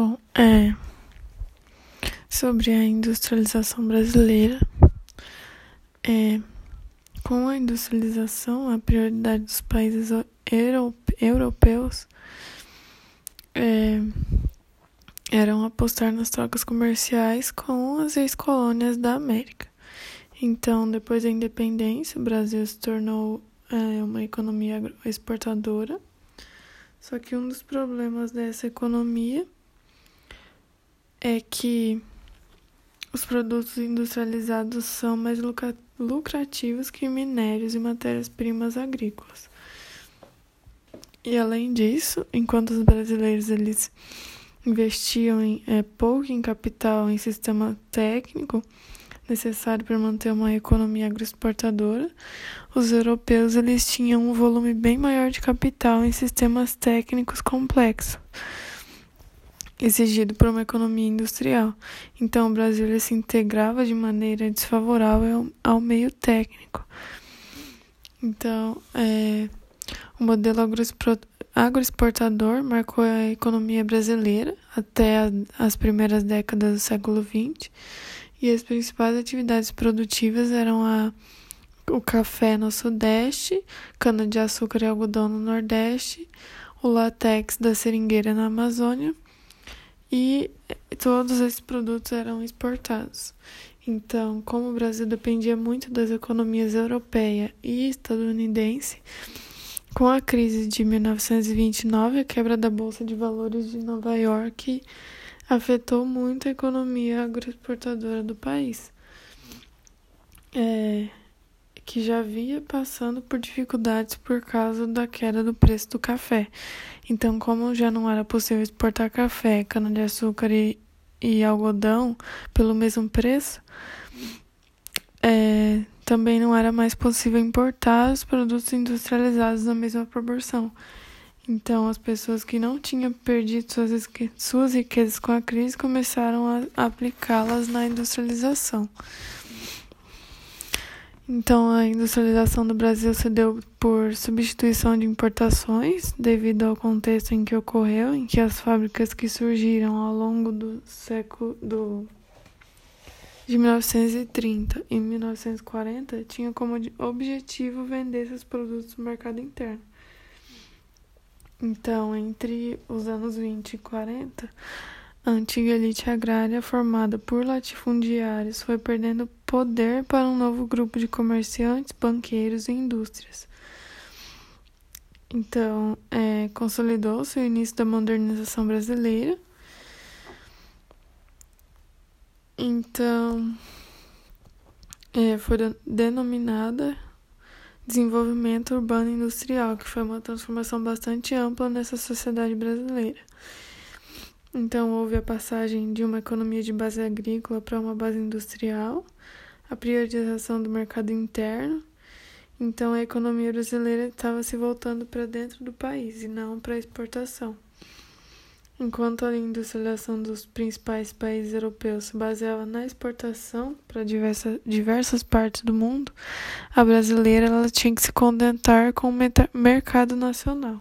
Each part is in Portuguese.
Bom, é. Sobre a industrialização brasileira. É, com a industrialização, a prioridade dos países europeus é, eram apostar nas trocas comerciais com as ex-colônias da América. Então, depois da independência, o Brasil se tornou é, uma economia exportadora. Só que um dos problemas dessa economia é que os produtos industrializados são mais lucrativos que minérios e matérias-primas agrícolas. E além disso, enquanto os brasileiros eles investiam em, é, pouco em capital em sistema técnico necessário para manter uma economia agroexportadora, os europeus eles tinham um volume bem maior de capital em sistemas técnicos complexos exigido por uma economia industrial. Então, o Brasil se integrava de maneira desfavorável ao meio técnico. Então, é, o modelo agroexportador marcou a economia brasileira até as primeiras décadas do século XX, e as principais atividades produtivas eram a, o café no Sudeste, cana-de-açúcar e algodão no Nordeste, o látex da seringueira na Amazônia e todos esses produtos eram exportados. Então, como o Brasil dependia muito das economias europeia e estadunidense, com a crise de 1929, a quebra da Bolsa de Valores de Nova York afetou muito a economia agroexportadora do país. É, que já vinha passando por dificuldades por causa da queda do preço do café. Então, como já não era possível exportar café, cana-de-açúcar e, e algodão pelo mesmo preço, é, também não era mais possível importar os produtos industrializados na mesma proporção. Então, as pessoas que não tinham perdido suas, suas riquezas com a crise começaram a aplicá-las na industrialização. Então, a industrialização do Brasil se deu por substituição de importações, devido ao contexto em que ocorreu, em que as fábricas que surgiram ao longo do século do, de 1930 e 1940 tinham como objetivo vender seus produtos no mercado interno. Então, entre os anos 20 e 40, a antiga elite agrária, formada por latifundiários, foi perdendo poder para um novo grupo de comerciantes, banqueiros e indústrias. Então, é, consolidou-se o início da modernização brasileira. Então, é, foi denominada desenvolvimento urbano industrial, que foi uma transformação bastante ampla nessa sociedade brasileira. Então, houve a passagem de uma economia de base agrícola para uma base industrial, a priorização do mercado interno. Então, a economia brasileira estava se voltando para dentro do país e não para a exportação. Enquanto a industrialização dos principais países europeus se baseava na exportação para diversas, diversas partes do mundo, a brasileira ela tinha que se contentar com o mercado nacional.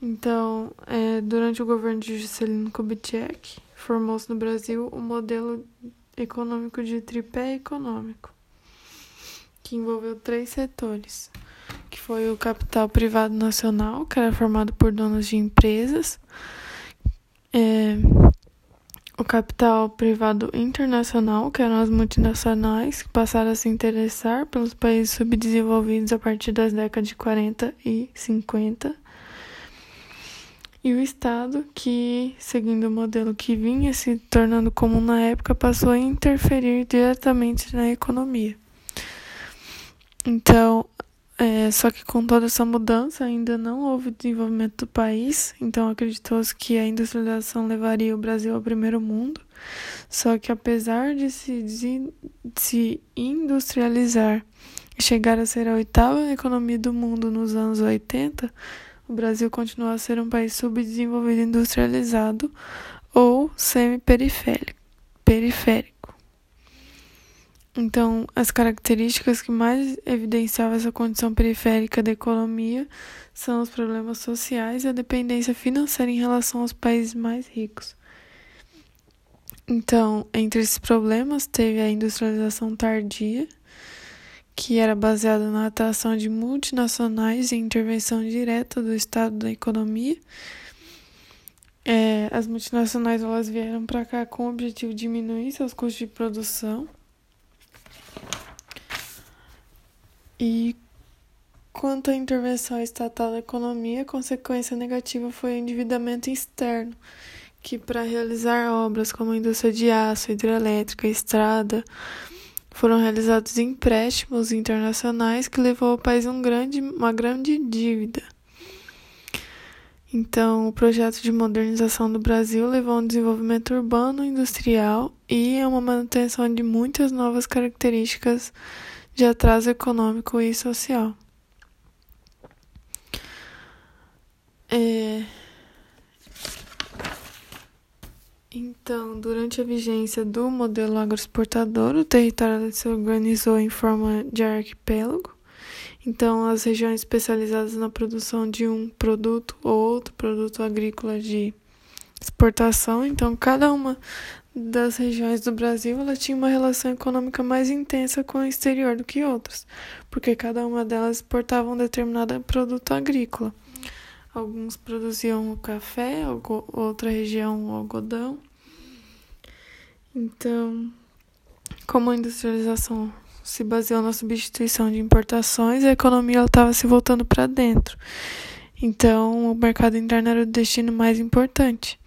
Então, é, durante o governo de Juscelino Kubitschek, formou-se no Brasil o modelo econômico de tripé econômico, que envolveu três setores, que foi o capital privado nacional, que era formado por donos de empresas, é, o capital privado internacional, que eram as multinacionais, que passaram a se interessar pelos países subdesenvolvidos a partir das décadas de 40 e 50, e o Estado, que, seguindo o modelo que vinha se tornando comum na época, passou a interferir diretamente na economia. Então, é, só que com toda essa mudança ainda não houve desenvolvimento do país, então acreditou-se que a industrialização levaria o Brasil ao primeiro mundo. Só que apesar de se, de se industrializar e chegar a ser a oitava economia do mundo nos anos 80, o Brasil continua a ser um país subdesenvolvido industrializado ou semi-periférico. Periférico. Então, as características que mais evidenciavam essa condição periférica da economia são os problemas sociais e a dependência financeira em relação aos países mais ricos. Então, entre esses problemas, teve a industrialização tardia, que era baseada na atração de multinacionais e intervenção direta do Estado da economia. É, as multinacionais elas vieram para cá com o objetivo de diminuir seus custos de produção E quanto à intervenção estatal na economia, a consequência negativa foi o endividamento externo, que para realizar obras como a indústria de aço, hidrelétrica, estrada, foram realizados empréstimos internacionais que levou ao país um grande, uma grande dívida. Então, o projeto de modernização do Brasil levou a um desenvolvimento urbano, industrial e a uma manutenção de muitas novas características de atraso econômico e social. É... Então, durante a vigência do modelo agroexportador, o território se organizou em forma de arquipélago. Então, as regiões especializadas na produção de um produto ou outro produto agrícola de exportação. Então, cada uma das regiões do Brasil, ela tinha uma relação econômica mais intensa com o exterior do que outras, porque cada uma delas exportava um determinado produto agrícola. Alguns produziam o café, outra região o algodão. Então, como a industrialização se baseou na substituição de importações, a economia estava se voltando para dentro. Então, o mercado interno era o destino mais importante.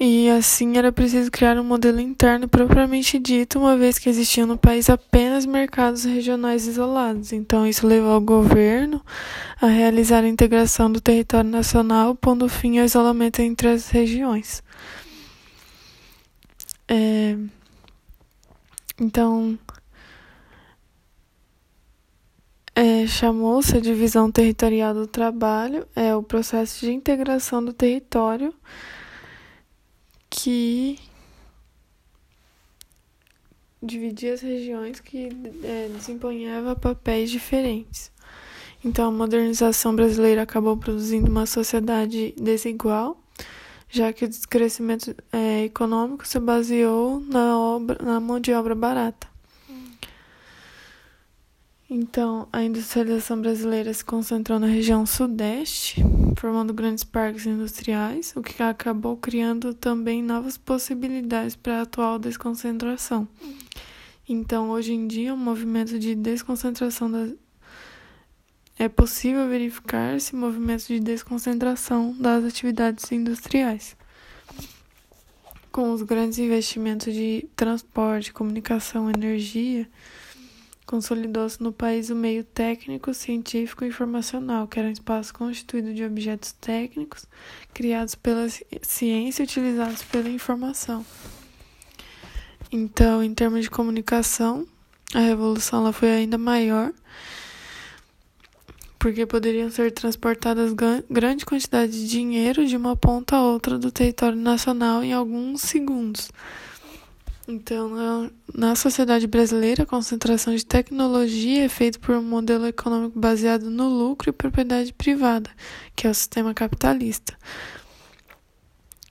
E assim era preciso criar um modelo interno propriamente dito, uma vez que existiam no país apenas mercados regionais isolados. Então, isso levou o governo a realizar a integração do território nacional, pondo fim ao isolamento entre as regiões. É... Então, é, chamou-se a divisão territorial do trabalho, é o processo de integração do território que dividia as regiões que é, desempenhava papéis diferentes. Então, a modernização brasileira acabou produzindo uma sociedade desigual, já que o crescimento é, econômico se baseou na, obra, na mão de obra barata. Então, a industrialização brasileira se concentrou na região sudeste, formando grandes parques industriais, o que acabou criando também novas possibilidades para a atual desconcentração. Então, hoje em dia, o movimento de desconcentração da... é possível verificar esse movimento de desconcentração das atividades industriais. Com os grandes investimentos de transporte, comunicação, energia, Consolidou-se no país o meio técnico, científico e informacional, que era um espaço constituído de objetos técnicos criados pela ciência e utilizados pela informação. Então, em termos de comunicação, a revolução ela foi ainda maior, porque poderiam ser transportadas grande quantidade de dinheiro de uma ponta a outra do território nacional em alguns segundos. Então, na, sociedade brasileira, a concentração de tecnologia é feita por um modelo econômico baseado no lucro e propriedade privada, que é o sistema capitalista.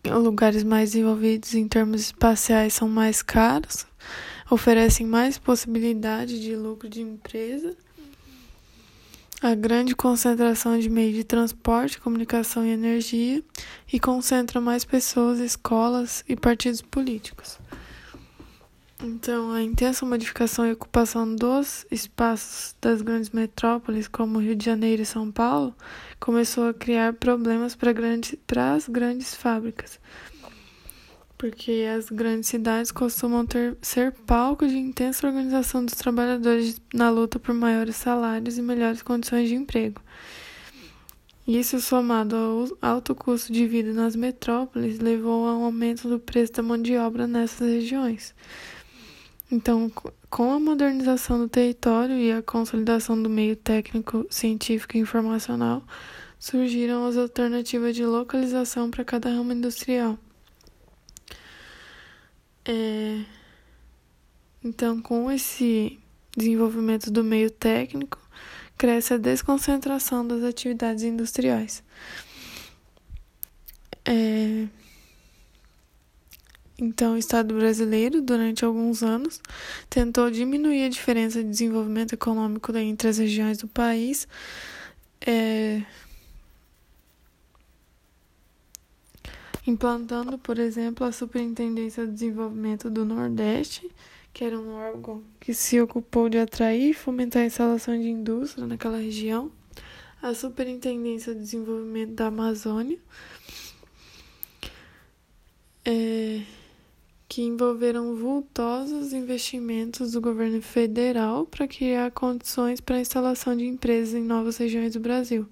Lugares mais desenvolvidos em termos espaciais são mais caros, oferecem mais possibilidade de lucro de empresa. A grande concentração de meios de transporte, comunicação e energia e concentra mais pessoas, escolas e partidos políticos. Então, a intensa modificação e ocupação dos espaços das grandes metrópoles, como Rio de Janeiro e São Paulo, começou a criar problemas para grandes, as grandes fábricas, porque as grandes cidades costumam ter, ser palco de intensa organização dos trabalhadores na luta por maiores salários e melhores condições de emprego. Isso, somado ao alto custo de vida nas metrópoles, levou ao aumento do preço da mão de obra nessas regiões. Então, com a modernização do território e a consolidação do meio técnico, científico e informacional, surgiram as alternativas de localização para cada ramo industrial. É... Então, com esse desenvolvimento do meio técnico, cresce a desconcentração das atividades industriais. É... Então, o Estado brasileiro, durante alguns anos, tentou diminuir a diferença de desenvolvimento econômico entre as regiões do país, é... implantando, por exemplo, a Superintendência de Desenvolvimento do Nordeste, que era um órgão que se ocupou de atrair e fomentar a instalação de indústria naquela região, a Superintendência de Desenvolvimento da Amazônia, é, que envolveram vultosos investimentos do governo federal para criar condições para a instalação de empresas em novas regiões do Brasil.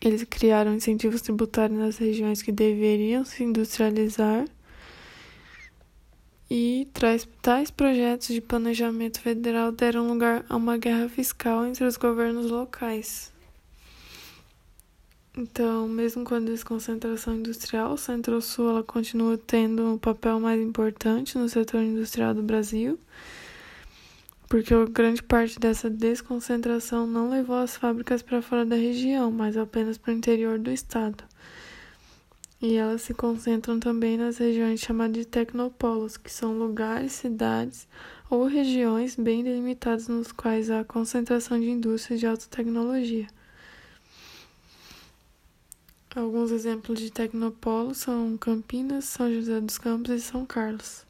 Eles criaram incentivos tributários nas regiões que deveriam se industrializar e tais projetos de planejamento federal deram lugar a uma guerra fiscal entre os governos locais. Então, mesmo com a desconcentração industrial, o Centro-Sul continua tendo um papel mais importante no setor industrial do Brasil, porque grande parte dessa desconcentração não levou as fábricas para fora da região, mas apenas para o interior do estado. E elas se concentram também nas regiões chamadas de tecnopolos, que são lugares, cidades ou regiões bem delimitadas nos quais há concentração de indústrias de alta tecnologia. Alguns exemplos de tecnopolos são Campinas, São José dos Campos e São Carlos.